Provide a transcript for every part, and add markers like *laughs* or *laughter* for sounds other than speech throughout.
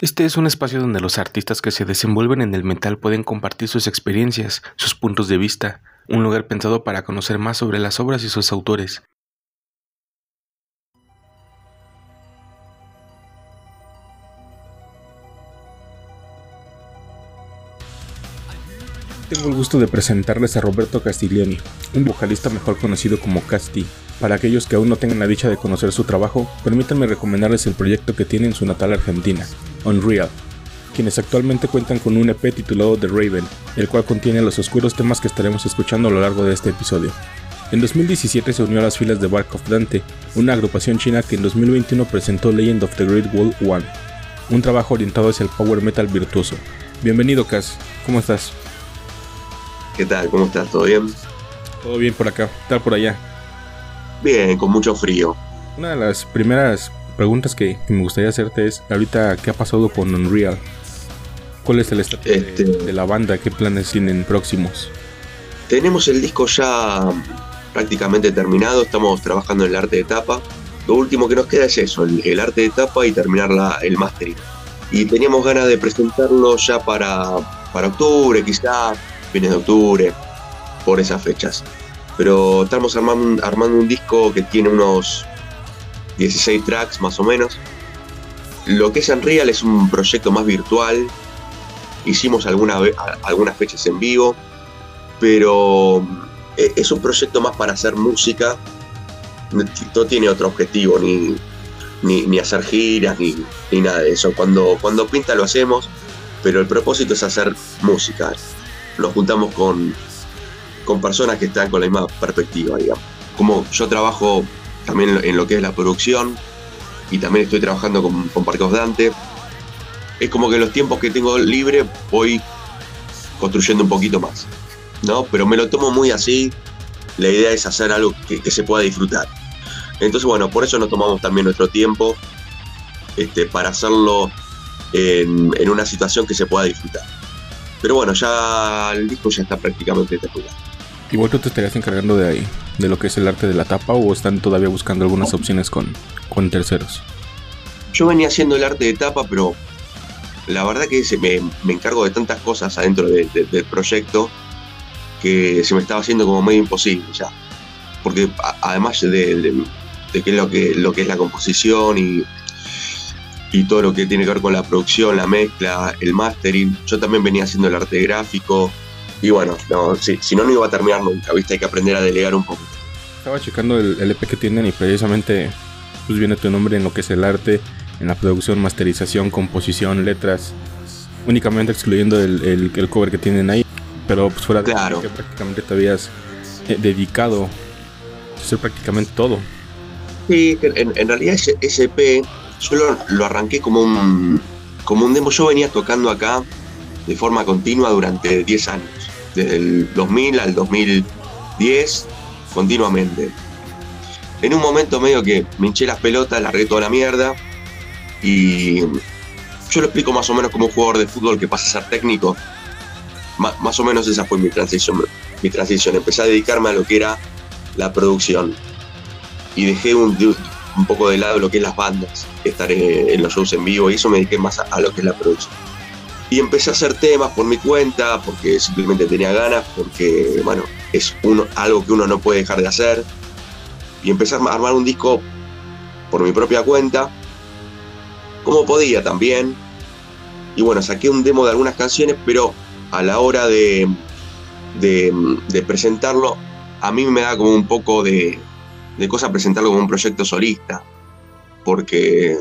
Este es un espacio donde los artistas que se desenvuelven en el metal pueden compartir sus experiencias, sus puntos de vista, un lugar pensado para conocer más sobre las obras y sus autores. Tengo el gusto de presentarles a Roberto Castiglioni, un vocalista mejor conocido como Casti. Para aquellos que aún no tengan la dicha de conocer su trabajo, permítanme recomendarles el proyecto que tiene en su natal Argentina, Unreal, quienes actualmente cuentan con un EP titulado The Raven, el cual contiene los oscuros temas que estaremos escuchando a lo largo de este episodio. En 2017 se unió a las filas de Bark of Dante, una agrupación china que en 2021 presentó Legend of the Great Wall One, un trabajo orientado hacia el power metal virtuoso. Bienvenido, Cas, ¿cómo estás? ¿Qué tal? ¿Cómo estás? ¿Todo bien? Todo bien por acá. ¿Qué tal por allá? Bien, con mucho frío. Una de las primeras preguntas que, me gustaría hacerte es, ahorita, ¿qué ha pasado con Unreal? ¿Cuál es el estatus de, este la banda? ¿Qué planes tienen próximos? Tenemos el disco ya prácticamente terminado, estamos trabajando en el arte de tapa. Lo último que nos queda es eso, el, arte de tapa y terminar la, el mastering. Y teníamos ganas de presentarlo ya para, para octubre, quizá fines de octubre, por esas fechas. Pero estamos armando, armando un disco que tiene unos 16 tracks más o menos. Lo que es Unreal es un proyecto más virtual. Hicimos algunas fechas en vivo, pero eh, es un proyecto más para hacer música. No tiene otro objetivo, ni, ni, hacer giras, ni, ni, nada de eso. Cuando, cuando pinta lo hacemos, pero el propósito es hacer música nos juntamos con, con personas que están con la misma perspectiva, digamos. Como yo trabajo también en lo que es la producción y también estoy trabajando con, con Parqueos Dante, es como que los tiempos que tengo libre voy construyendo un poquito más, ¿no? Pero me lo tomo muy así, la idea es hacer algo que, se pueda disfrutar. Entonces, bueno, por eso nos tomamos también nuestro tiempo este, para hacerlo en una situación que se pueda disfrutar. Pero bueno, ya el disco ya está prácticamente terminado. ¿Y vos tú te estarías encargando de ahí, de lo que es el arte de la tapa, o están todavía buscando algunas opciones con, con terceros? Yo venía haciendo el arte de tapa, pero la verdad que se me, encargo de tantas cosas adentro del proyecto que se me estaba haciendo como medio imposible ya. Porque además de, de, que lo que lo que es la composición y y todo lo que tiene que ver con la producción, la mezcla, el mastering. Yo también venía haciendo el arte gráfico. Y bueno, no, si, no, no iba a terminar nunca, ¿viste? Hay que aprender a delegar un poco. Estaba checando el, EP que tienen y precisamente pues viene tu nombre en lo que es el arte, en la producción, masterización, composición, letras, únicamente excluyendo el, el, cover que tienen ahí. Pero pues fuera de claro. que prácticamente te habías eh, dedicado a hacer prácticamente todo. Sí, en, en realidad ese, ese EP yo lo, arranqué como un, como un demo. Yo venía tocando acá de forma continua durante 10 años, desde el 2000 al 2010, continuamente. En un momento medio que me hinché las pelotas, largué toda la mierda y yo lo explico más o menos como un jugador de fútbol que pasa a ser técnico. más o menos esa fue mi transición, mi transición. Empecé a dedicarme a lo que era la producción y dejé un, un poco de lado lo que es las bandas, estar en, los shows en vivo y eso me dediqué más a, lo que es la producción. Y empecé a hacer temas por mi cuenta, porque simplemente tenía ganas, porque, bueno, es uno, algo que uno no puede dejar de hacer. Y empecé a armar un disco por mi propia cuenta, como podía también. Y bueno, saqué un demo de algunas canciones, pero a la hora de, de presentarlo, a mí me da como un poco de, de cosa presentarlo como un proyecto solista, porque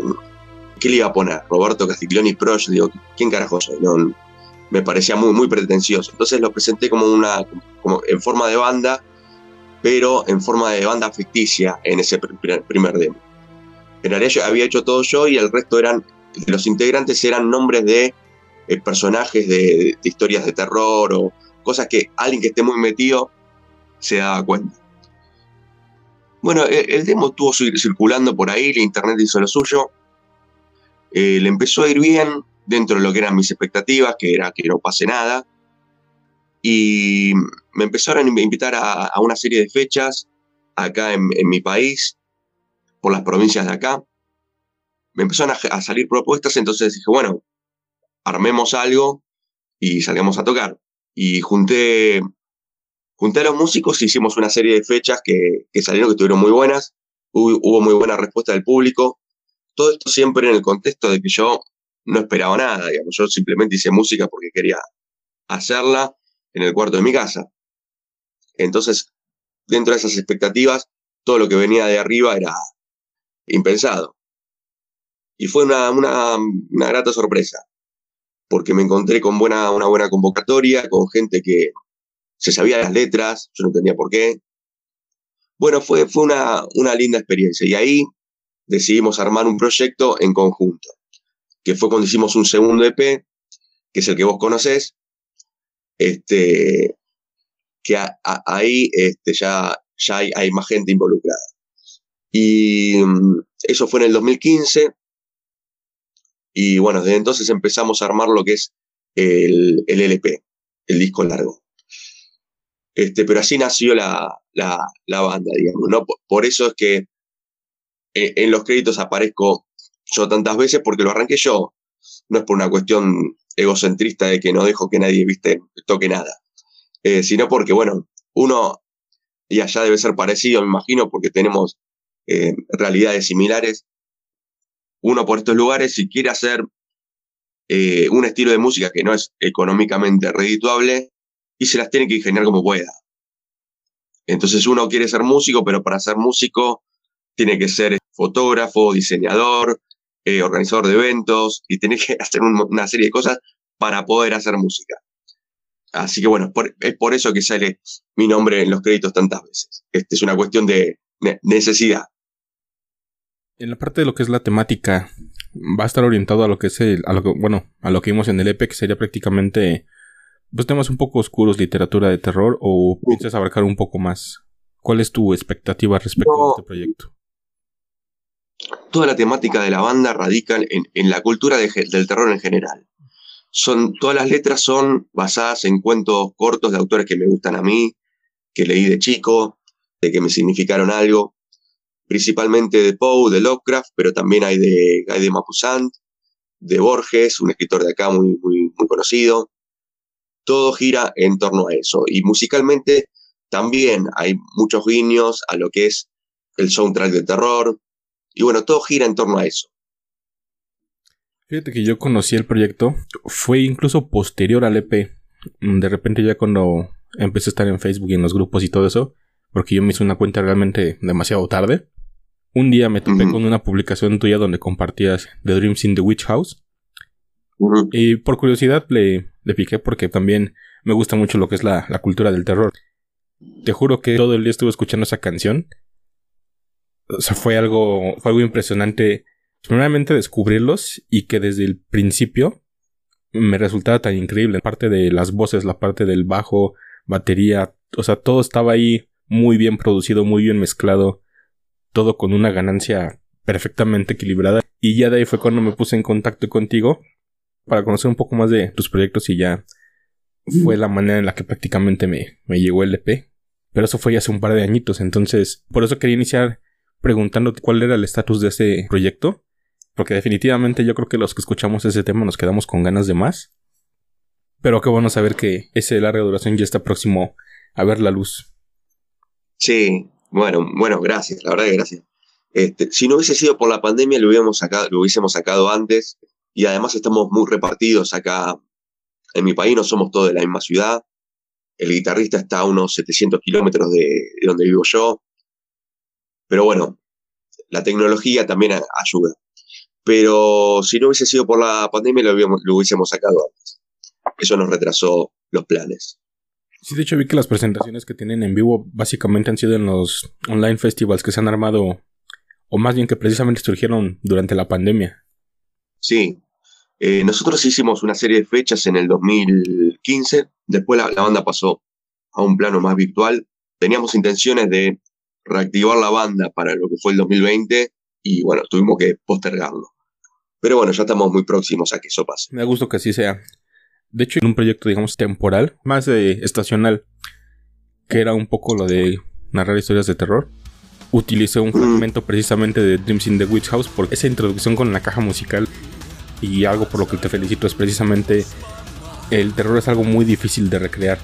¿qué le iba a poner? Roberto Castiglioni Pro, yo digo, ¿quién carajo soy? Me parecía muy, muy pretencioso. Entonces lo presenté como una, como en forma de banda, pero en forma de banda ficticia en ese primer, demo. En realidad había hecho todo yo y el resto eran, los integrantes eran nombres de eh, personajes de, historias de terror o cosas que alguien que esté muy metido se daba cuenta. Bueno, el, demo estuvo circulando por ahí, la internet hizo lo suyo. Eh, le empezó a ir bien dentro de lo que eran mis expectativas, que era que no pase nada. Y me empezaron a invitar a, una serie de fechas acá en, mi país, por las provincias de acá. Me empezaron a, salir propuestas, entonces dije, bueno, armemos algo y salgamos a tocar. Y junté, junté a los músicos, hicimos una serie de fechas que, salieron, que estuvieron muy buenas. Hubo, muy buena respuesta del público. Todo esto siempre en el contexto de que yo no esperaba nada. Yo simplemente hice música porque quería hacerla en el cuarto de mi casa. Entonces, dentro de esas expectativas, todo lo que venía de arriba era impensado. Y fue una, una, una grata sorpresa, porque me encontré con buena, una buena convocatoria, con gente que se sabía las letras, yo no entendía por qué. Bueno, fue, fue una, una linda experiencia y ahí decidimos armar un proyecto en conjunto, que fue cuando hicimos un segundo EP, que es el que vos conocés, este, que ahí este, ya, ya hay, hay, más gente involucrada. Y mm, eso fue en el 2015. Y bueno, desde entonces empezamos a armar lo que es el, el LP, el disco largo. Este, pero así nació la, la, banda, digamos. ¿no? Por, eso es que en, en los créditos aparezco yo tantas veces porque lo arranqué yo. No es por una cuestión egocentrista de que no dejo que nadie, viste, toque nada. Eh, sino porque, bueno, uno, y allá debe ser parecido, me imagino, porque tenemos eh, realidades similares. Uno por estos lugares, si quiere hacer eh, un estilo de música que no es económicamente redituable, y se las tiene que ingeniar como pueda. Entonces uno quiere ser músico, pero para ser músico tiene que ser fotógrafo, diseñador, organizador de eventos, y tiene que *laughs* hacer una serie de cosas para poder hacer música. Así que bueno, es por eso que sale mi nombre en los créditos tantas veces. Este es una cuestión de necesidad. En la parte de lo que es la temática, va a estar orientado a lo que es el, a lo que, bueno, a lo que vimos en el EP, que sería prácticamente pues temas un poco oscuros, literatura de terror, o piensas abarcar un poco más. ¿Cuál es tu expectativa respecto a este proyecto? Toda la temática de la banda radica en, la cultura del terror en general son, todas las letras son basadas en cuentos cortos de autores que me gustan a mí, que leí de chico, de que me significaron algo, principalmente de Poe, de Lovecraft, pero también hay de, hay de Mapusant, de Borges, un escritor de acá muy, muy, muy conocido. Todo gira en torno a eso. Y musicalmente también hay muchos guiños a lo que es el soundtrack de terror. Y bueno, todo gira en torno a eso. Fíjate que yo conocí el proyecto, fue incluso posterior al EP. Mm, de repente ya cuando empecé a estar en Facebook y en los grupos y todo eso, porque yo me hice una cuenta realmente demasiado tarde. Un día me topé con una publicación tuya donde compartías The Dreams in the Witch House. Y por curiosidad le, le piqué porque también me gusta mucho lo que es la, la cultura del terror. Te juro que todo el día estuve escuchando esa canción. O sea, fue algo, fue algo impresionante primeramente descubrirlos y que desde el principio me resultaba tan increíble. La parte de las voces, la parte del bajo, batería, o sea, todo estaba ahí muy bien producido, muy bien mezclado, todo con una ganancia perfectamente equilibrada. Y ya de ahí fue cuando me puse en contacto contigo para conocer un poco más de tus proyectos y ya fue la manera en la que prácticamente me, me llegó el EP. Pero eso fue ya hace un par de añitos, entonces por eso quería iniciar preguntándote cuál era el estatus de ese proyecto porque definitivamente yo creo que los que escuchamos ese tema nos quedamos con ganas de más. Pero qué bueno saber que ese larga duración ya está próximo a ver la luz. Sí, bueno, bueno, gracias, la verdad que gracias. Este, si no hubiese sido por la pandemia, lo, hubiéramos sacado, lo hubiésemos sacado antes. Y además estamos muy repartidos acá en mi país, no somos todos de la misma ciudad. El guitarrista está a unos 700 kilómetros de, de donde vivo yo. Pero bueno, la tecnología también ayuda pero si no hubiese sido por la pandemia lo, hubiésemos sacado antes. Eso nos retrasó los planes. Sí, de hecho vi que las presentaciones que tienen en vivo básicamente han sido en los online festivals que se han armado, o más bien que precisamente surgieron durante la pandemia. Sí, eh, nosotros hicimos una serie de fechas en el 2015, después la, banda pasó a un plano más virtual. Teníamos intenciones de reactivar la banda para lo que fue el 2020 y bueno, tuvimos que postergarlo. Pero bueno, ya estamos muy próximos a que eso pase. Me da gusto que así sea. De hecho, en un proyecto, digamos, temporal, más estacional, que era un poco lo de narrar historias de terror. utilicé un fragmento precisamente de Dreams in the Witch House porque esa introducción con la caja musical y algo por lo que te felicito es precisamente el terror es algo muy difícil de recrear.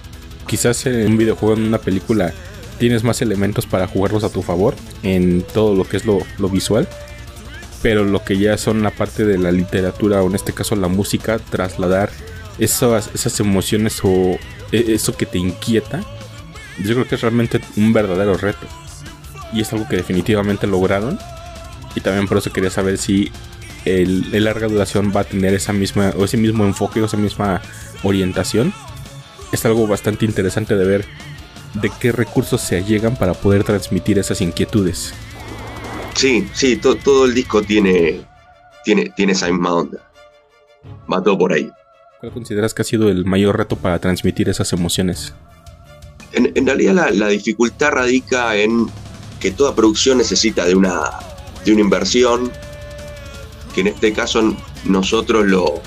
Quizás en un videojuego, en una película, tienes más elementos para jugarlos a tu favor en todo lo que es lo, visual. Pero lo que ya son la parte de la literatura, o en este caso la música, trasladar esas, esas emociones o e, eso que te inquieta, yo creo que es realmente un verdadero reto. Y es algo que definitivamente lograron. Y también por eso quería saber si el, larga duración va a tener esa misma, o ese mismo enfoque o esa misma orientación. Es algo bastante interesante de ver de qué recursos se allegan para poder transmitir esas inquietudes. Sí, sí, todo el disco tiene, tiene, tiene esa misma onda. Va todo por ahí. ¿Cuál consideras que ha sido el mayor reto para transmitir esas emociones? En, realidad la, dificultad radica en que toda producción necesita de una, de una inversión, que en este caso nosotros lo,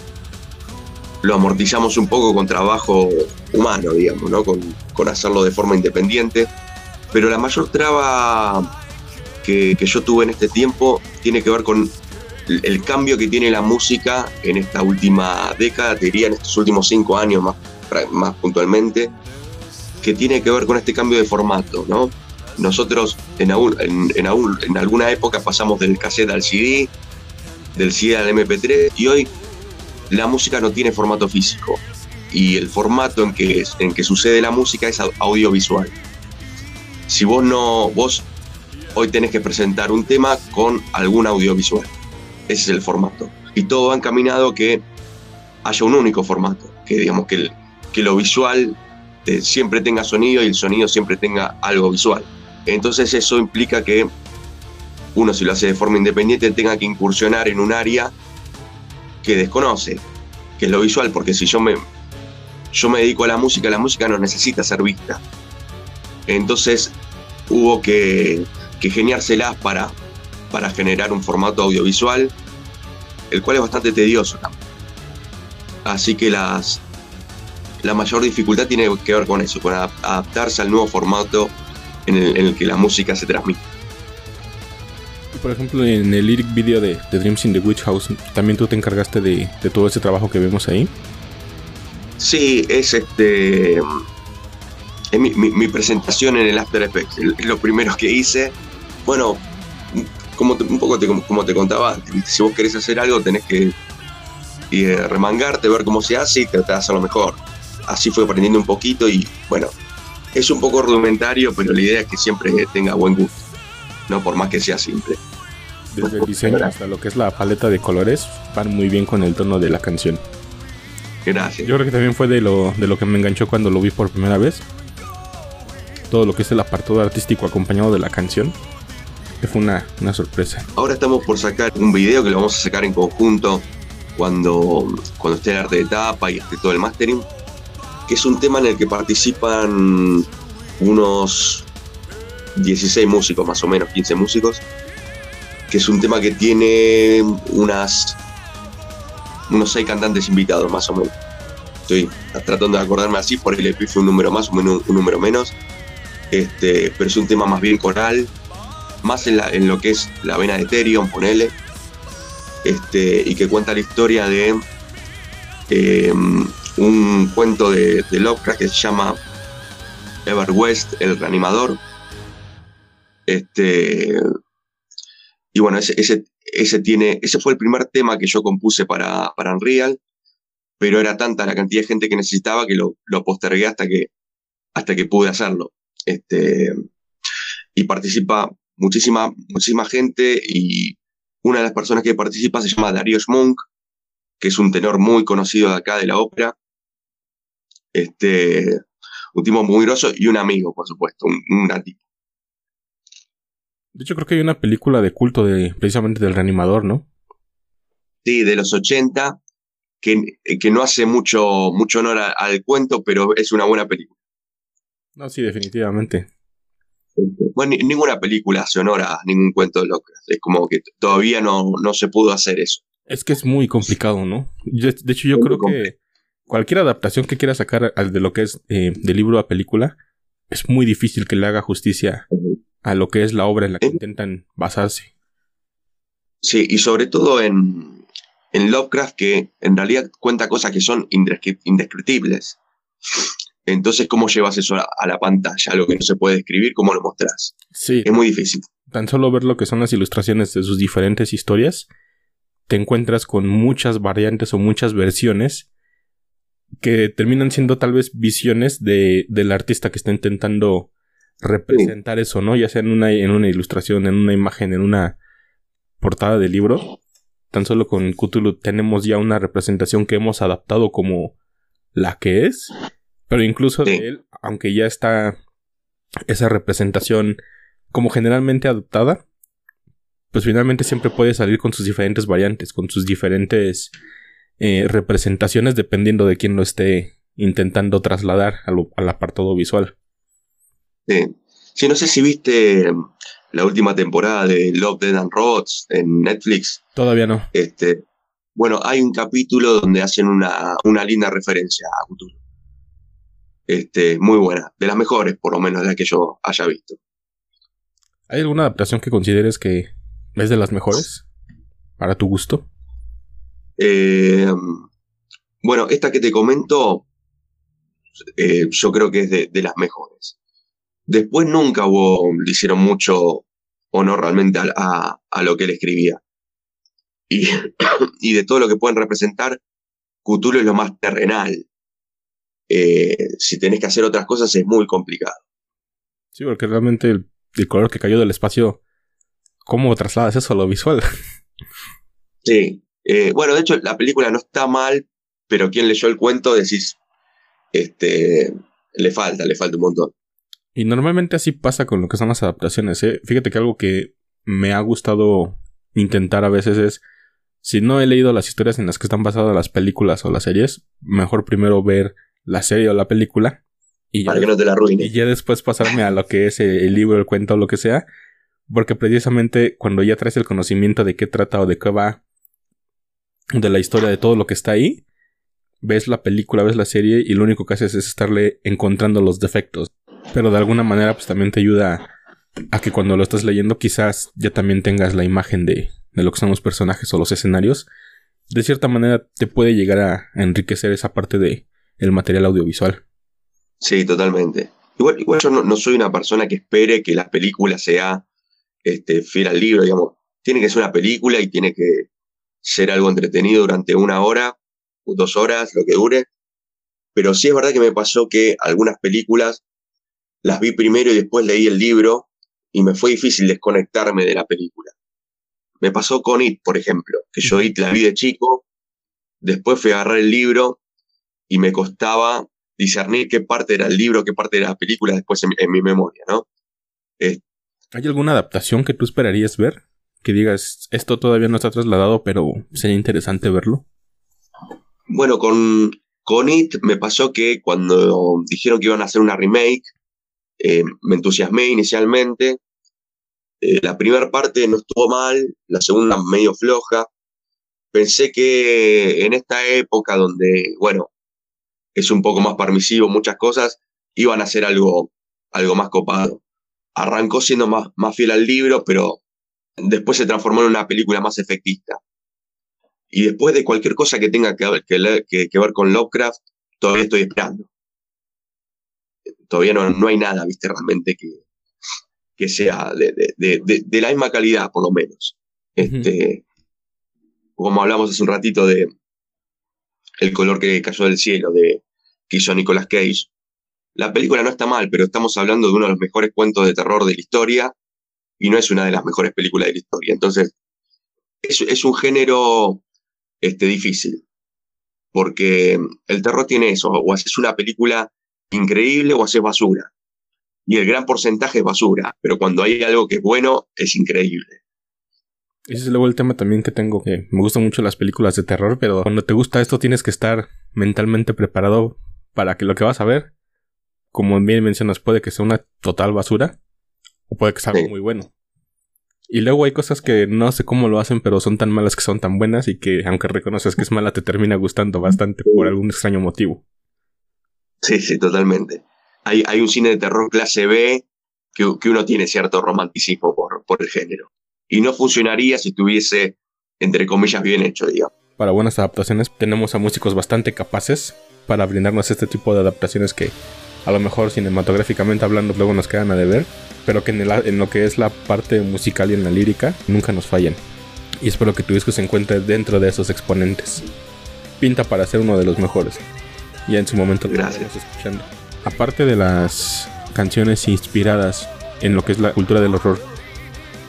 lo amortizamos un poco con trabajo humano, digamos, ¿no? con, hacerlo de forma independiente. Pero la mayor traba que, yo tuve en este tiempo tiene que ver con el, cambio que tiene la música en esta última década, te diría en estos últimos cinco años más, más puntualmente, que tiene que ver con este cambio de formato. ¿no? Nosotros en, en, en alguna época pasamos del cassette al CD, del CD al MP3 y hoy la música no tiene formato físico y el formato en que, en que sucede la música es audiovisual. Si vos no, vos hoy tenés que presentar un tema con algún audiovisual. Ese es el formato. Y todo va encaminado que haya un único formato, que digamos que, que lo visual eh, siempre tenga sonido y el sonido siempre tenga algo visual. Entonces eso implica que uno si lo hace de forma independiente tenga que incursionar en un área que desconoce, que es lo visual, porque si yo me, yo me dedico a la música, la música no necesita ser vista. Entonces hubo que, que geniárselas para, para generar un formato audiovisual, el cual es bastante tedioso también. Así que las, la mayor dificultad tiene que ver con eso, con adaptarse al nuevo formato en el, en el que la música se transmite. Por ejemplo, en el lyric video de, Dreams in the Witch House, ¿también tú te encargaste de, todo ese trabajo que vemos ahí? Sí, es este. Es mi, presentación en el After Effects. Es lo primero que hice. Bueno, como un poco te, como, te contaba si vos querés hacer algo, tenés que remangarte, ver cómo se hace y tratar de hacerlo mejor. Así fue aprendiendo un poquito y bueno, es un poco rudimentario, pero la idea es que siempre tenga buen gusto, no por más que sea simple desde el diseño hasta lo que es la paleta de colores, van muy bien con el tono de la canción. Gracias. Yo creo que también fue de lo, de lo que me enganchó cuando lo vi por primera vez. Todo lo que es el apartado artístico acompañado de la canción. Que fue una, sorpresa. Ahora estamos por sacar un video que lo vamos a sacar en conjunto cuando, cuando esté el arte de tapa y esté todo el mastering. Que es un tema en el que participan unos 16 músicos, más o menos, 15 músicos que es un tema que tiene unas unos seis cantantes invitados más o menos. Estoy tratando de acordarme así, por el EP fue un número más o menos un número menos. Este, pero es un tema más bien coral, más en, lo que es la vena de Ethereum, ponele. Este, y que cuenta la historia de em, un cuento de, de Lovecraft que se llama Ever West, el reanimador. Este, y bueno, ese, ese, tiene, ese fue el primer tema que yo compuse para, para Unreal, pero era tanta la cantidad de gente que necesitaba que lo, lo postergué hasta que, hasta que pude hacerlo. Este, y participa muchísima, muchísima gente y una de las personas que participa se llama Darío Monk, que es un tenor muy conocido de acá de la ópera. Este, un tipo muy groso y un amigo, por supuesto, un, un. De hecho, creo que hay una película de culto de precisamente del reanimador, ¿no? Sí, de los 80, que, que no hace mucho, mucho honor al cuento, pero es una buena película. No, sí, definitivamente. Bueno, ninguna película hace honor a ningún cuento de Lovecraft. Es como que todavía no, no se pudo hacer eso. Es que es muy complicado, ¿no? De, hecho, yo creo que cualquier adaptación que quiera sacar de lo que es eh, de libro a película, es muy difícil que le haga justicia a lo que es la obra en la que intentan basarse. Sí, y sobre todo en, en Lovecraft, que en realidad cuenta cosas que son indescriptibles. Entonces, ¿cómo llevas eso a, la pantalla? Algo que no se puede describir, ¿cómo lo mostrás? Sí. Es muy difícil. Tan solo ver lo que son las ilustraciones de sus diferentes historias, te encuentras con muchas variantes o muchas versiones que terminan siendo tal vez visiones de, del artista que está intentando representar eso, ¿no? Ya sea en una, en una ilustración, en una imagen, en una portada de libro. Tan solo con Cthulhu tenemos ya una representación que hemos adaptado como la que es. Pero incluso de él, aunque ya está esa representación como generalmente adaptada, pues finalmente siempre puede salir con sus diferentes variantes, con sus diferentes eh, representaciones dependiendo de quién lo esté intentando trasladar al apartado visual. Sí. sí, no sé si viste la última temporada de Love, Dead and Robots en Netflix. Todavía no. Este, bueno, hay un capítulo donde hacen una, una linda referencia a Cthulhu. Este, muy buena, de las mejores, por lo menos de las que yo haya visto. ¿Hay alguna adaptación que consideres que es de las mejores? Para tu gusto. Eh, bueno, esta que te comento, eh, yo creo que es de, de las mejores. Después nunca hubo, le hicieron mucho honor realmente a, a, lo que él escribía. Y, *coughs* y, de todo lo que pueden representar, Cthulhu es lo más terrenal. Eh, si tenés que hacer otras cosas es muy complicado. Sí, porque realmente el, el color que cayó del espacio, ¿cómo trasladas eso a lo visual? *laughs* Sí. Eh, bueno, de hecho, la película no está mal, pero quien leyó el cuento decís, este, le falta, le falta un montón. Y normalmente así pasa con lo que son las adaptaciones. ¿eh? Fíjate que algo que me ha gustado intentar a veces es, si no he leído las historias en las que están basadas las películas o las series, mejor primero ver la serie o la película. Y Para que no te la arruine. Y ya después pasarme a lo que es el libro, el cuento o lo que sea. Porque precisamente cuando ya traes el conocimiento de qué trata o de qué va, de la historia, de todo lo que está ahí, ves la película, ves la serie y lo único que haces es estarle encontrando los defectos pero de alguna manera pues también te ayuda a que cuando lo estás leyendo quizás ya también tengas la imagen de, de lo que son los personajes o los escenarios. De cierta manera te puede llegar a enriquecer esa parte de el material audiovisual. Sí, totalmente. Igual, igual yo no, soy una persona que espere que la película sea este, fiel al libro, digamos. Tiene que ser una película y tiene que ser algo entretenido durante una hora, dos horas, lo que dure. Pero sí es verdad que me pasó que algunas películas las vi primero y después leí el libro y me fue difícil desconectarme de la película. Me pasó con It, por ejemplo, que yo It la vi de chico, después fui a agarrar el libro y me costaba discernir qué parte era el libro, qué parte era la película después en, mi memoria, ¿no? ¿Hay alguna adaptación que tú esperarías ver? Que digas, esto todavía no está trasladado, pero sería interesante verlo. Bueno, con, con It me pasó que cuando dijeron que iban a hacer una remake, eh, me entusiasmé inicialmente. Eh, la primera parte no estuvo mal, la segunda medio floja. Pensé que en esta época donde, bueno, es un poco más permisivo muchas cosas, iban a hacer algo, algo más copado. Arrancó siendo más, más fiel al libro, pero después se transformó en una película más efectista. Y después de cualquier cosa que tenga que, que, que ver con Lovecraft, todavía estoy esperando todavía no, no hay nada, viste, realmente que, que sea de, de, de, de, la misma calidad, por lo menos. Este, Como hablamos hace un ratito de El color que cayó del cielo, de que hizo Nicolas Cage. La película no está mal, pero estamos hablando de uno de los mejores cuentos de terror de la historia y no es una de las mejores películas de la historia. Entonces, es, es un género este, difícil, porque el terror tiene eso, o haces una película increíble o haces basura. Y el gran porcentaje es basura, pero cuando hay algo que es bueno, es increíble. Ese es luego el tema también que tengo, que me gustan mucho las películas de terror, pero cuando te gusta esto tienes que estar mentalmente preparado para que lo que vas a ver, como bien mencionas, puede que sea una total basura o puede que sea algo muy bueno. Y luego hay cosas que no sé cómo lo hacen, pero son tan malas que son tan buenas y que aunque reconoces que es mala te termina gustando bastante por algún extraño motivo. Sí, sí, totalmente. Hay, hay un cine de terror clase B que, uno tiene cierto romanticismo por, por el género. Y no funcionaría si estuviese, entre comillas, bien hecho, digamos. Para buenas adaptaciones tenemos a músicos bastante capaces para brindarnos este tipo de adaptaciones que a lo mejor cinematográficamente hablando luego nos quedan a deber, pero que en, lo que es la parte musical y en la lírica nunca nos fallan. Y espero que tu disco se encuentre dentro de esos exponentes. Pinta para ser uno de los mejores. Ya en su momento Gracias. escuchando. Aparte de las canciones inspiradas en lo que es la cultura del horror,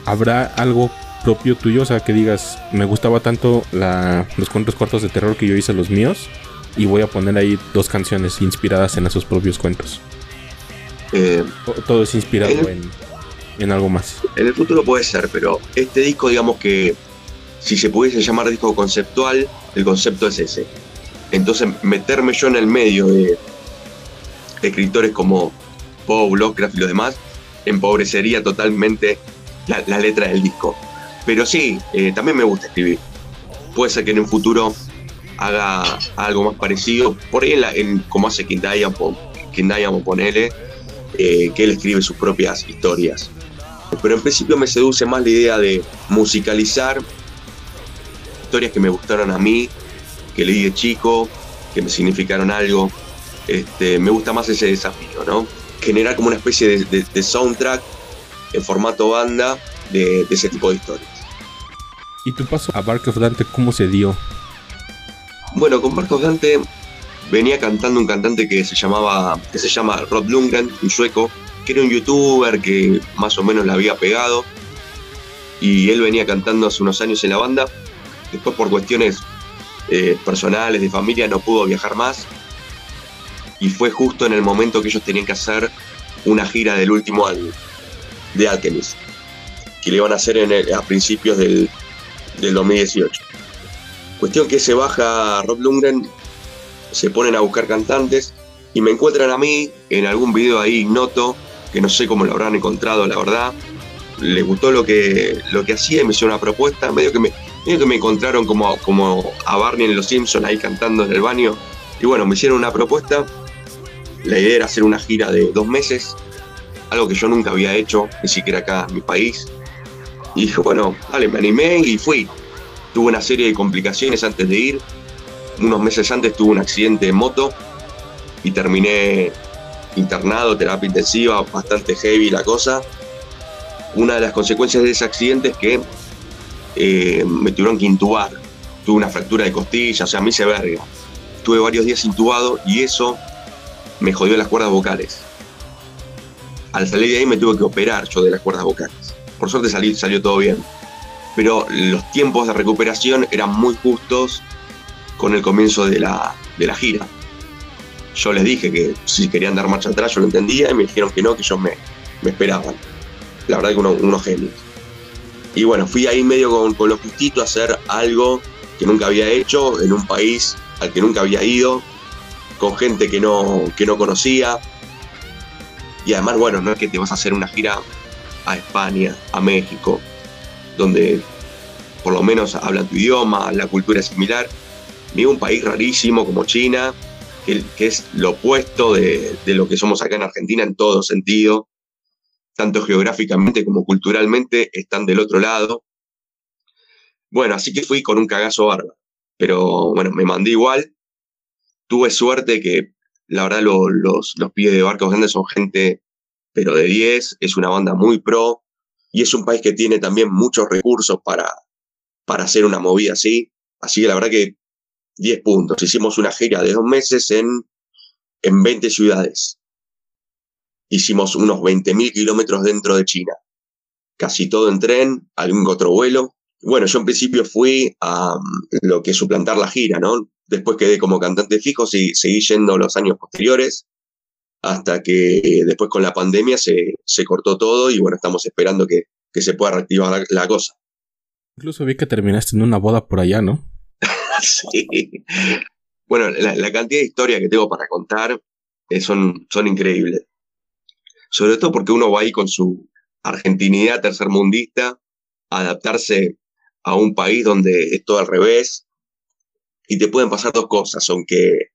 ¿habrá algo propio tuyo? O sea, que digas, me gustaba tanto los cuentos cortos de terror que yo hice los míos, y voy a poner ahí dos canciones inspiradas en esos propios cuentos. Eh, todo es inspirado en, algo más. En el futuro puede ser, pero este disco, digamos que si se pudiese llamar disco conceptual, el concepto es ese. Entonces, meterme yo en el medio de, escritores como Poe, Lovecraft y los demás, empobrecería totalmente la, letra del disco. Pero sí, eh, también me gusta escribir. Puede ser que en un futuro haga algo más parecido. Por ahí, en, como hace Diamond, ponele, eh, que él escribe sus propias historias. Pero en principio me seduce más la idea de musicalizar historias que me gustaron a mí, que leí de chico, que me significaron algo. Este, me gusta más ese desafío, ¿no? Generar como una especie de, soundtrack en formato banda de, de, ese tipo de historias. ¿Y tu paso a Bark of Dante cómo se dio? Bueno, con Marcos Dante venía cantando un cantante que se llamaba, que se llama Rob Lundgren, un sueco, que era un youtuber que más o menos la había pegado. Y él venía cantando hace unos años en la banda. Después por cuestiones eh, personales, de familia, no pudo viajar más. Y fue justo en el momento que ellos tenían que hacer una gira del último álbum de Alchemist, que le iban a hacer en a principios del, del 2018. Cuestión que se baja Rob Lundgren, se ponen a buscar cantantes y me encuentran a mí en algún video ahí ignoto, que no sé cómo lo habrán encontrado, la verdad. Les gustó lo que, lo que hacía y me hicieron una propuesta. Medio que me, que me encontraron como, como a Barney en Los Simpsons ahí cantando en el baño. Y bueno, me hicieron una propuesta. La idea era hacer una gira de dos meses, algo que yo nunca había hecho, ni siquiera acá en mi país. Y dije, bueno, dale, me animé y fui. Tuve una serie de complicaciones antes de ir. Unos meses antes tuve un accidente de moto y terminé internado, terapia intensiva, bastante heavy la cosa. Una de las consecuencias de ese accidente es que eh, me tuvieron que intubar. Tuve una fractura de costilla, o sea, me hice verga. Tuve varios días intubado y eso me jodió las cuerdas vocales. Al salir de ahí me tuve que operar yo de las cuerdas vocales. Por suerte salió todo bien pero los tiempos de recuperación eran muy justos con el comienzo de la, gira. Yo les dije que si querían dar marcha atrás yo lo entendía y me dijeron que no, que ellos me, me esperaban. La verdad que unos genios. Y bueno, fui ahí medio con, con lo justito a hacer algo que nunca había hecho en un país al que nunca había ido, con gente que no, que no conocía. Y además, bueno, no es que te vas a hacer una gira a España, a México, donde por lo menos hablan tu idioma, la cultura es similar. Ni un país rarísimo como China, que, es lo opuesto de, lo que somos acá en Argentina en todo sentido, tanto geográficamente como culturalmente, están del otro lado. Bueno, así que fui con un cagazo bárbaro, pero bueno, me mandé igual. Tuve suerte que la verdad los, los pibes de Barcos Grandes son gente, pero de 10, es una banda muy pro, y es un país que tiene también muchos recursos para, para hacer una movida así. Así que la verdad que 10 puntos. Hicimos una gira de dos meses en, en 20 ciudades. Hicimos unos 20.000 kilómetros dentro de China. Casi todo en tren, algún otro vuelo. Bueno, yo en principio fui a mm, lo que es suplantar la gira, ¿no? Después quedé como cantante fijo, y seguí yendo los años posteriores hasta que después con la pandemia se, se cortó todo y bueno, estamos esperando que, que se pueda reactivar la, cosa. Incluso vi que terminaste en una boda por allá, ¿no? *laughs* sí. Bueno, la, cantidad de historias que tengo para contar eh, son, son increíbles. Sobre todo porque uno va ahí con su argentinidad tercermundista, a adaptarse a un país donde es todo al revés, y te pueden pasar dos cosas, aunque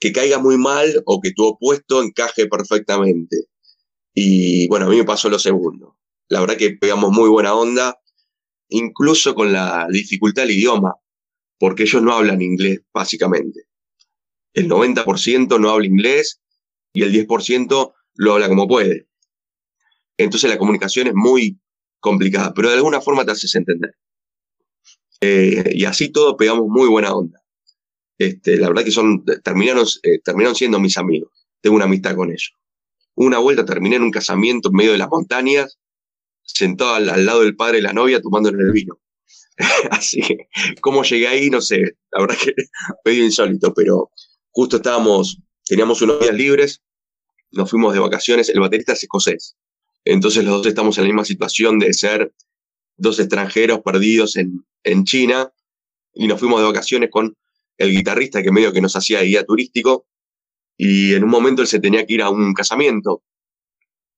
que caiga muy mal o que tu opuesto encaje perfectamente. Y bueno, a mí me pasó lo segundo. La verdad que pegamos muy buena onda, incluso con la dificultad del idioma, porque ellos no hablan inglés, básicamente. El 90% no habla inglés y el 10% lo habla como puede. Entonces la comunicación es muy complicada, pero de alguna forma te haces entender. Eh, y así todo pegamos muy buena onda. Este, la verdad que son, terminaron, eh, terminaron siendo mis amigos. Tengo una amistad con ellos. Una vuelta terminé en un casamiento en medio de las montañas, sentado al, lado del padre de la novia tomando el vino. *laughs* Así que, ¿cómo llegué ahí? No sé. La verdad que *laughs* medio insólito, pero justo estábamos, teníamos unos días libres, nos fuimos de vacaciones. El baterista es escocés. Entonces los dos estamos en la misma situación de ser dos extranjeros perdidos en, en China y nos fuimos de vacaciones con el guitarrista que medio que nos hacía guía turístico y en un momento él se tenía que ir a un casamiento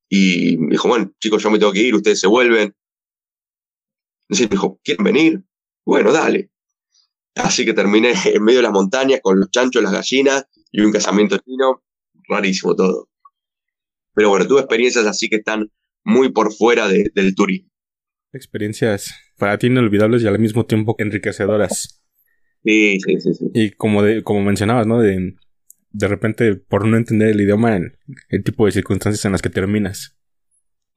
y me dijo, bueno, chicos, yo me tengo que ir, ustedes se vuelven. Entonces me dijo, ¿quieren venir? Bueno, dale. Así que terminé en medio de las montañas con los chanchos, las gallinas y un casamiento chino, rarísimo todo. Pero bueno, tuve experiencias así que están muy por fuera del turismo. Experiencias para ti inolvidables y al mismo tiempo enriquecedoras. Sí, sí, sí, sí. Y como, de, como mencionabas, ¿no? De, de repente, por no entender el idioma, en el tipo de circunstancias en las que terminas. *laughs*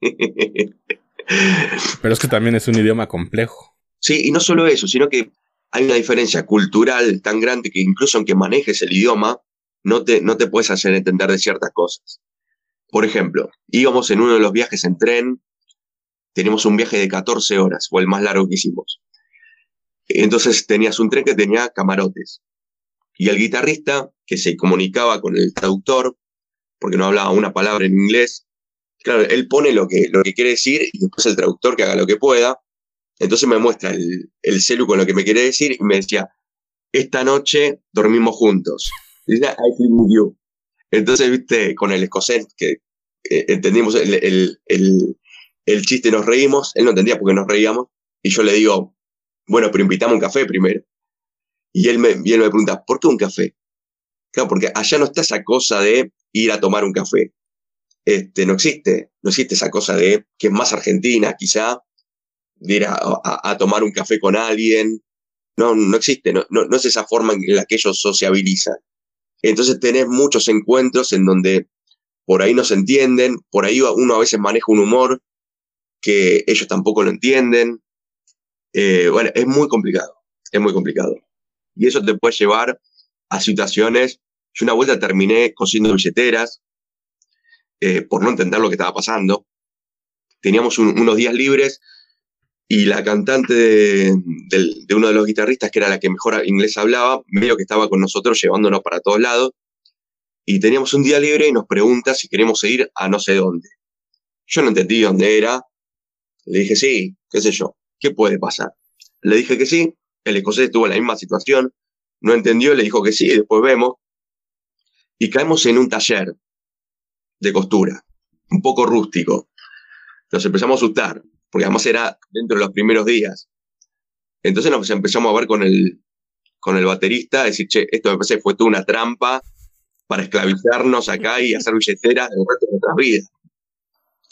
Pero es que también es un idioma complejo. Sí, y no solo eso, sino que hay una diferencia cultural tan grande que incluso aunque manejes el idioma, no te, no te puedes hacer entender de ciertas cosas. Por ejemplo, íbamos en uno de los viajes en tren, tenemos un viaje de 14 horas, o el más largo que hicimos. Entonces tenías un tren que tenía camarotes. Y el guitarrista, que se comunicaba con el traductor, porque no hablaba una palabra en inglés, claro, él pone lo que, lo que quiere decir y después el traductor que haga lo que pueda. Entonces me muestra el, el celu con lo que me quiere decir y me decía, esta noche dormimos juntos. Dice, I feel with you. Entonces, viste, con el escocés, que eh, entendimos el, chiste, nos reímos, él no entendía por qué nos reíamos, y yo le digo, bueno, pero invitamos un café primero. Y él me, y me pregunta, ¿por qué un café? Claro, porque allá no está esa cosa de ir a tomar un café. Este, no existe, no existe esa cosa de, que es más argentina, quizá, de ir a, tomar un café con alguien. No, no existe, no, no, no es esa forma en la que ellos sociabilizan. Entonces tenés muchos encuentros en donde por ahí no se entienden, por ahí uno a veces maneja un humor que ellos tampoco lo entienden. Eh, bueno, es muy complicado, es muy complicado. Y eso te puede llevar a situaciones. Yo una vuelta terminé cosiendo billeteras eh, por no entender lo que estaba pasando. Teníamos unos días libres y la cantante de, uno de los guitarristas, que era la que mejor inglés hablaba, medio que estaba con nosotros llevándonos para todos lados. Y teníamos un día libre y nos pregunta si queremos ir a no sé dónde. Yo no entendí dónde era. Le dije, sí, qué sé yo, ¿qué puede pasar? Le dije que sí, el escocés estuvo en la misma situación, no entendió, le dijo que sí, después vemos. Y caemos en un taller de costura, un poco rústico. Nos empezamos a asustar porque además era dentro de los primeros días. Entonces nos empezamos a ver con el, con el baterista, decir, che, esto me parece fue toda una trampa para esclavizarnos acá y *laughs* hacer billeteras el resto de nuestras vidas.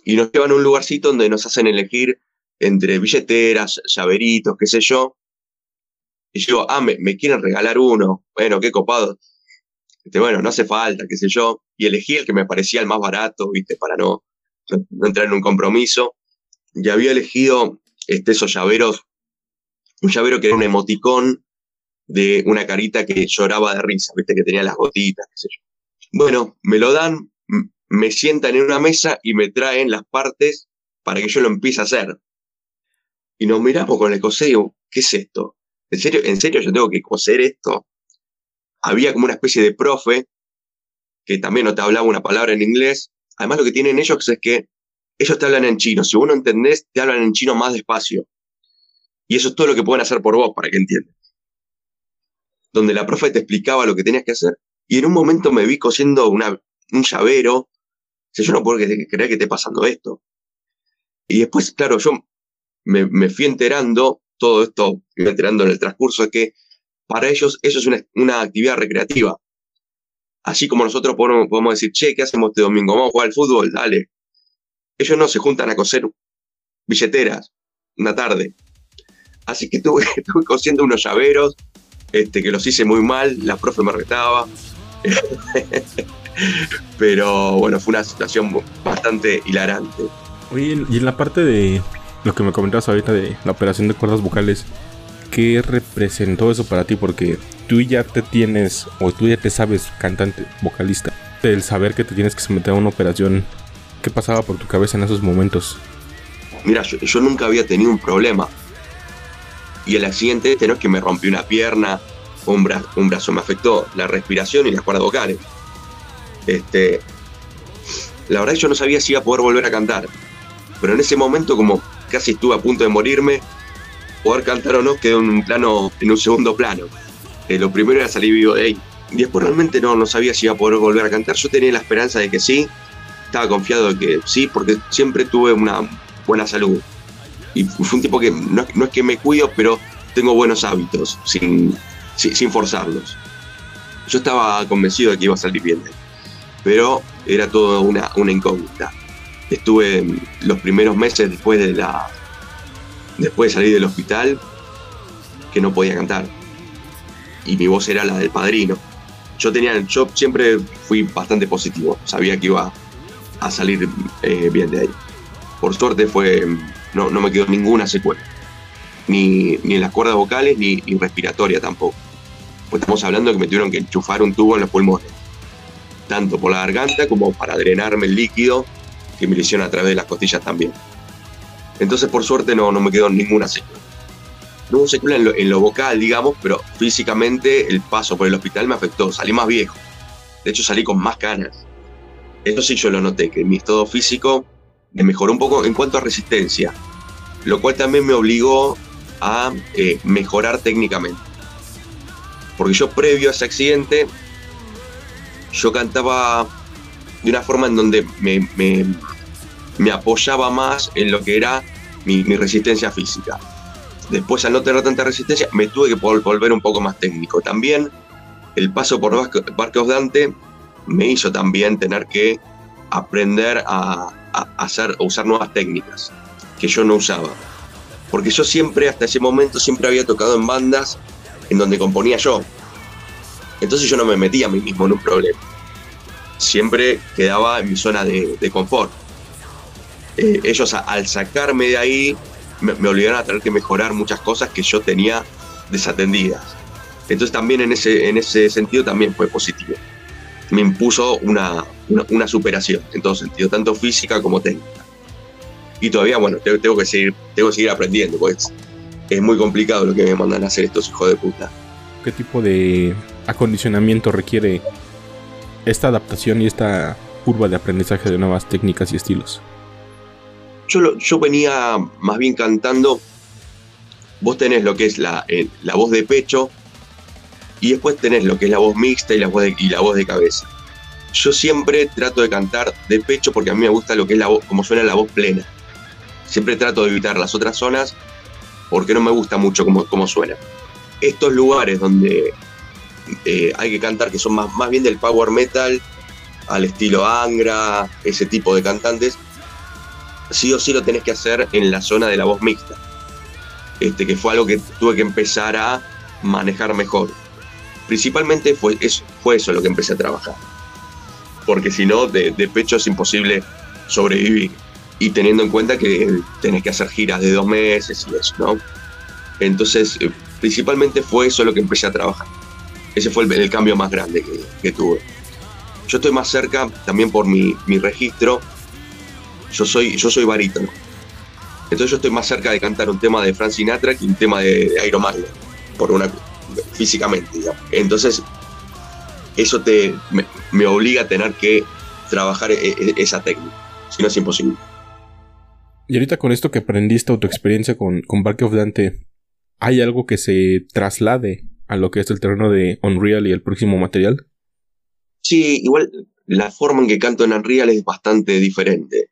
Y nos llevan a un lugarcito donde nos hacen elegir entre billeteras, llaveritos, qué sé yo. Y yo, ah, me, quieren regalar uno. Bueno, qué copado. Este, bueno, no hace falta, qué sé yo. Y elegí el que me parecía el más barato, viste, para no, no entrar en un compromiso y había elegido este, esos llaveros, un llavero que era un emoticón de una carita que lloraba de risa, viste, que tenía las gotitas, qué sé yo. Bueno, me lo dan, me sientan en una mesa y me traen las partes para que yo lo empiece a hacer. Y nos miramos con el coser y digo, ¿qué es esto? ¿En serio, ¿En serio yo tengo que coser esto? Había como una especie de profe que también no te hablaba una palabra en inglés. Además lo que tienen ellos es que ellos te hablan en chino. Si vos no entendés, te hablan en chino más despacio. Y eso es todo lo que pueden hacer por vos para que entiendas. Donde la profe te explicaba lo que tenías que hacer. Y en un momento me vi cosiendo un llavero. O yo no puedo creer que esté pasando esto. Y después, claro, yo me, fui enterando, todo esto, me enterando en el transcurso, de que para ellos eso es una, actividad recreativa. Así como nosotros podemos, decir, che, ¿qué hacemos este domingo? ¿Vamos a jugar al fútbol? Dale ellos no se juntan a coser billeteras una tarde. Así que *laughs* estuve, cosiendo unos llaveros, este, que los hice muy mal, la profe me retaba. *laughs* Pero bueno, fue una situación bastante hilarante. Oye, y en la parte de lo que me comentabas ahorita de la operación de cuerdas vocales, ¿qué representó eso para ti? Porque tú ya te tienes, o tú ya te sabes cantante, vocalista, el saber que te tienes que someter a una operación, ¿qué pasaba por tu cabeza en esos momentos? Mira, yo, nunca había tenido un problema. Y el accidente este no es que me rompí una pierna, un, un brazo, me afectó la respiración y las cuerdas vocales. Este, la verdad yo no sabía si iba a poder volver a cantar. Pero en ese momento, como casi estuve a punto de morirme, poder cantar o no quedó en un plano, en un segundo plano. Eh, lo primero era salir vivo de ahí. Y después realmente no, no sabía si iba a poder volver a cantar. Yo tenía la esperanza de que sí, estaba confiado de que sí, porque siempre tuve una buena salud. Y fue un tipo que no, es que me cuido, pero tengo buenos hábitos, sin, sin, forzarlos. Yo estaba convencido de que iba a salir bien, pero era todo una, una incógnita. Estuve los primeros meses después de la después de salir del hospital que no podía cantar. Y mi voz era la del padrino. Yo tenía, yo siempre fui bastante positivo, sabía que iba a salir eh, bien de ahí. Por suerte fue, no, no me quedó ninguna secuela, ni, ni en las cuerdas vocales ni, ni respiratoria tampoco. Pues estamos hablando que me tuvieron que enchufar un tubo en los pulmones, tanto por la garganta como para drenarme el líquido que me lo hicieron a través de las costillas también. Entonces, por suerte, no, no me quedó ninguna secuela. No hubo secuela en lo, en lo, vocal, digamos, pero físicamente el paso por el hospital me afectó. Salí más viejo. De hecho, salí con más canas. Eso sí yo lo noté, que mi estado físico me mejoró un poco en cuanto a resistencia, lo cual también me obligó a eh, mejorar técnicamente. Porque yo previo a ese accidente, yo cantaba de una forma en donde me, apoyaba más en lo que era mi, resistencia física. Después, al no tener tanta resistencia, me tuve que volver un poco más técnico. También el paso por Barcos Dante me hizo también tener que aprender a, hacer, usar nuevas técnicas que yo no usaba. Porque yo siempre, hasta ese momento, siempre había tocado en bandas en donde componía yo. Entonces yo no me metía a mí mismo en un problema. Siempre quedaba en mi zona de, confort. Eh, ellos al sacarme de ahí me, me, obligaron a tener que mejorar muchas cosas que yo tenía desatendidas. Entonces también en ese, en ese sentido también fue positivo me impuso una, una, superación en todo sentido, tanto física como técnica. Y todavía, bueno, tengo, que, seguir, tengo que seguir aprendiendo, pues es muy complicado lo que me mandan a hacer estos hijos de puta. ¿Qué tipo de acondicionamiento requiere esta adaptación y esta curva de aprendizaje de nuevas técnicas y estilos? Yo, yo venía más bien cantando, vos tenés lo que es la, eh, la voz de pecho, y después tenés lo que es la voz mixta y la voz de, y la voz de cabeza. Yo siempre trato de cantar de pecho porque a mí me gusta lo que es la voz, como suena la voz plena. Siempre trato de evitar las otras zonas porque no me gusta mucho cómo, cómo suena. Estos lugares donde eh, hay que cantar que son más, más bien del power metal, al estilo Angra, ese tipo de cantantes, sí o sí lo tenés que hacer en la zona de la voz mixta. Este, que fue algo que tuve que empezar a manejar mejor principalmente fue eso, lo que empecé a trabajar. Porque si no, de, pecho es imposible sobrevivir. Y teniendo en cuenta que tenés que hacer giras de dos meses y eso, ¿no? Entonces, eh, principalmente fue eso lo que empecé a trabajar. Ese fue el, cambio más grande que, tuve. Yo estoy más cerca, también por mi, registro, yo soy, yo soy barítono. Entonces yo estoy más cerca de cantar un tema de Frank Sinatra que un tema de, de Iron Maiden, por una físicamente, Entonces, eso te, me, obliga a tener que trabajar e, e, esa técnica, si no es imposible. Y ahorita con esto que aprendiste o tu experiencia con, con Bark of Dante, ¿hay algo que se traslade a lo que es el terreno de Unreal y el próximo material? Sí, igual la forma en que canto en Unreal es bastante diferente.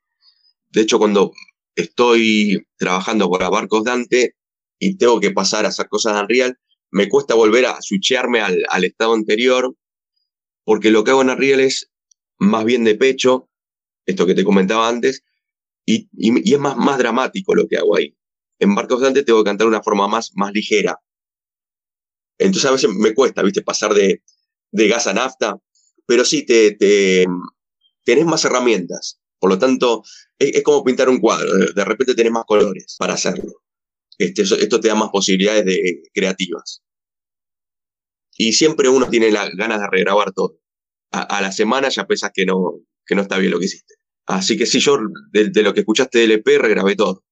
De hecho, cuando estoy trabajando para Bark of Dante y tengo que pasar a hacer cosas en Unreal, me cuesta volver a switchearme al, estado anterior, porque lo que hago en Unreal es más bien de pecho, esto que te comentaba antes, y, y, es más, más dramático lo que hago ahí. En Barcos Dante tengo que cantar de una forma más, más ligera. Entonces a veces me cuesta, ¿viste? Pasar de, de gas a nafta, pero sí, te, te, tenés más herramientas. Por lo tanto, es, como pintar un cuadro. De, repente tenés más colores para hacerlo. Este, esto te da más posibilidades de, creativas. Y siempre uno tiene las ganas de regrabar todo. A, la semana ya pensás que no, que no está bien lo que hiciste. Así que sí, yo de, lo que escuchaste del EP regrabé todo.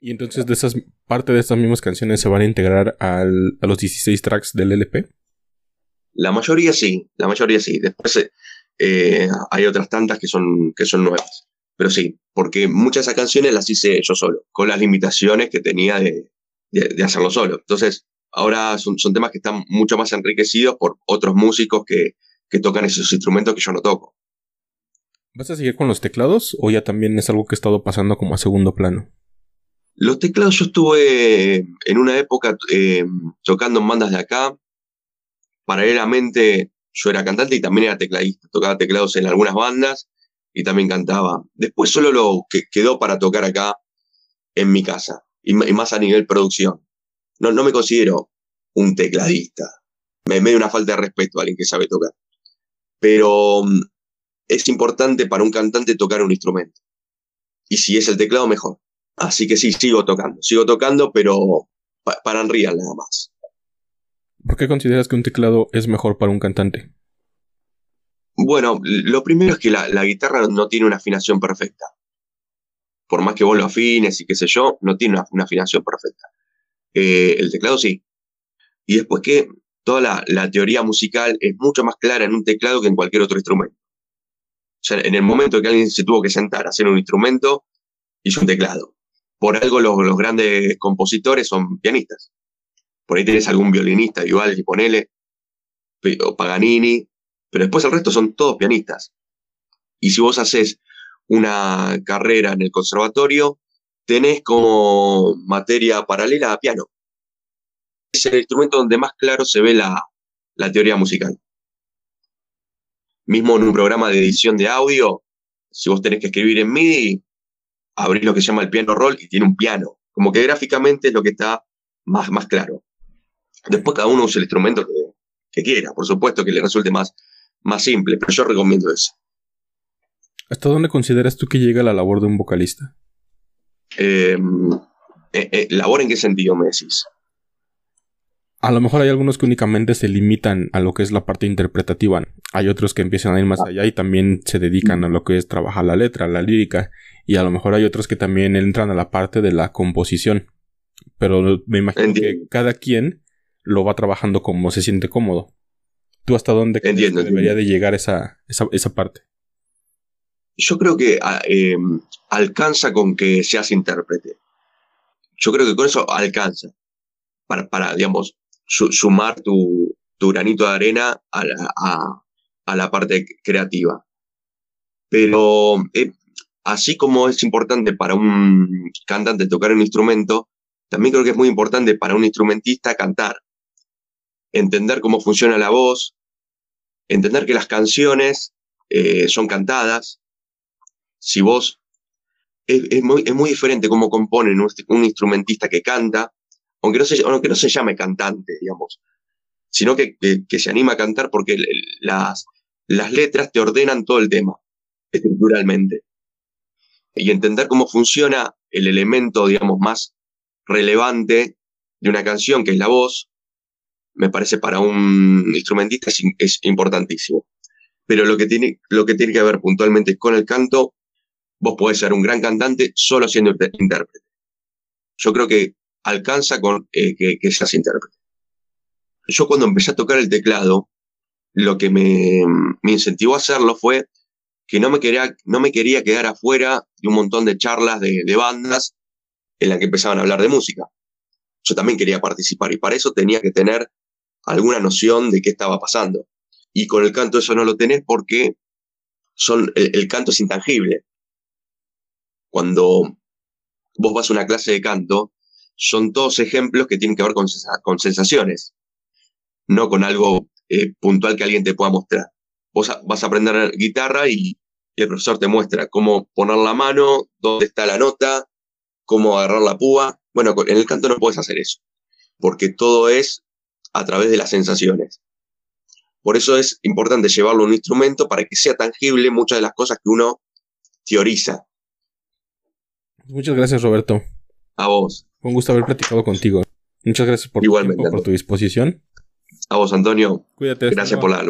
Y entonces de esas, parte de estas mismas canciones se van a integrar al, a los 16 tracks del LP. La mayoría sí, la mayoría sí. Después eh, hay otras tantas que son, que son nuevas. Pero sí, porque muchas de esas canciones las hice yo solo, con las limitaciones que tenía de, de, hacerlo solo. Entonces, ahora son, son, temas que están mucho más enriquecidos por otros músicos que, que tocan esos instrumentos que yo no toco. ¿Vas a seguir con los teclados o ya también es algo que ha estado pasando como a segundo plano? Los teclados yo estuve en una época eh, tocando en bandas de acá. Paralelamente yo era cantante y también era tecladista. Tocaba teclados en algunas bandas y también cantaba. Después solo lo que quedó para tocar acá en mi casa y, más a nivel producción. No, no me considero un tecladista. Me, me da una falta de respeto a alguien que sabe tocar. Pero mm, es importante para un cantante tocar un instrumento. Y si es el teclado, mejor. Así que sí, sigo tocando. Sigo tocando, pero para Unreal nada más. ¿Por qué consideras que un teclado es mejor para un cantante? Bueno, lo primero es que la, guitarra no tiene una afinación perfecta. Por más que vos lo afines y qué sé yo, no tiene una, afinación perfecta. Eh, el teclado sí. Y después que toda la, teoría musical es mucho más clara en un teclado que en cualquier otro instrumento. O sea, en el momento que alguien se tuvo que sentar a hacer un instrumento, hizo un teclado. Por algo los, grandes compositores son pianistas. Por ahí tenés algún violinista, igual, y ponele, Paganini, pero después el resto son todos pianistas. Y si vos haces una carrera en el conservatorio, tenés como materia paralela a piano. Es el instrumento donde más claro se ve la, la teoría musical. Mismo en un programa de edición de audio, si vos tenés que escribir en MIDI, abrís lo que se llama el piano roll y tiene un piano. Como que gráficamente es lo que está más, más claro. Después cada uno usa el instrumento que, quiera, por supuesto que le resulte más, más simple, pero yo recomiendo eso. ¿Hasta dónde consideras tú que llega la labor de un vocalista? Em, eh, eh, ¿Labor en qué sentido me decís? A lo mejor hay algunos que únicamente se limitan a lo que es la parte interpretativa. Hay otros que empiezan a ir más allá y también se dedican a lo que es trabajar la letra, la lírica. Y a lo mejor hay otros que también entran a la parte de la composición. Pero me imagino que cada quien lo va trabajando como se siente cómodo. ¿Tú hasta dónde debería de llegar esa, esa, parte? Yo creo que ah, em, alcanza con que seas intérprete. Yo creo que con eso alcanza para, para digamos, sumar tu, tu, granito de arena a la, a, la parte creativa. Pero eh, así como es importante para un cantante tocar un instrumento, también creo que es muy importante para un instrumentista cantar entender cómo funciona la voz, entender que las canciones eh, son cantadas. Si vos, es, muy, es, muy, diferente cómo compone un, instrumentista que canta, aunque no, se, aunque no se llame cantante, digamos, sino que, que, se anima a cantar porque las, las letras te ordenan todo el tema, estructuralmente. Y entender cómo funciona el elemento, digamos, más relevante de una canción, que es la voz, me parece para un instrumentista es, importantísimo. Pero lo que, tiene, lo que tiene que ver puntualmente con el canto, vos podés ser un gran cantante solo siendo intérprete. Yo creo que alcanza con eh, que, seas intérprete. Yo cuando empecé a tocar el teclado, lo que me, incentivó a hacerlo fue que no me, quería, no me quería quedar afuera de un montón de charlas de, de bandas en las que empezaban a hablar de música. Yo también quería participar y para eso tenía que tener alguna noción de qué estaba pasando. Y con el canto eso no lo tenés porque son, el, canto es intangible. Cuando vos vas a una clase de canto, son todos ejemplos que tienen que ver con, con sensaciones, no con algo eh, puntual que alguien te pueda mostrar. Vos vas a aprender guitarra y, y el profesor te muestra cómo poner la mano, dónde está la nota, cómo agarrar la púa. Bueno, en el canto no puedes hacer eso, porque todo es a través de las sensaciones. Por eso es importante llevarlo a un instrumento para que sea tangible muchas de las cosas que uno teoriza. Muchas gracias, Roberto. A vos. Un gusto haber platicado contigo. Muchas gracias por, Tu, tiempo, por tu disposición. A vos, Antonio. Cuídate. Gracias por la,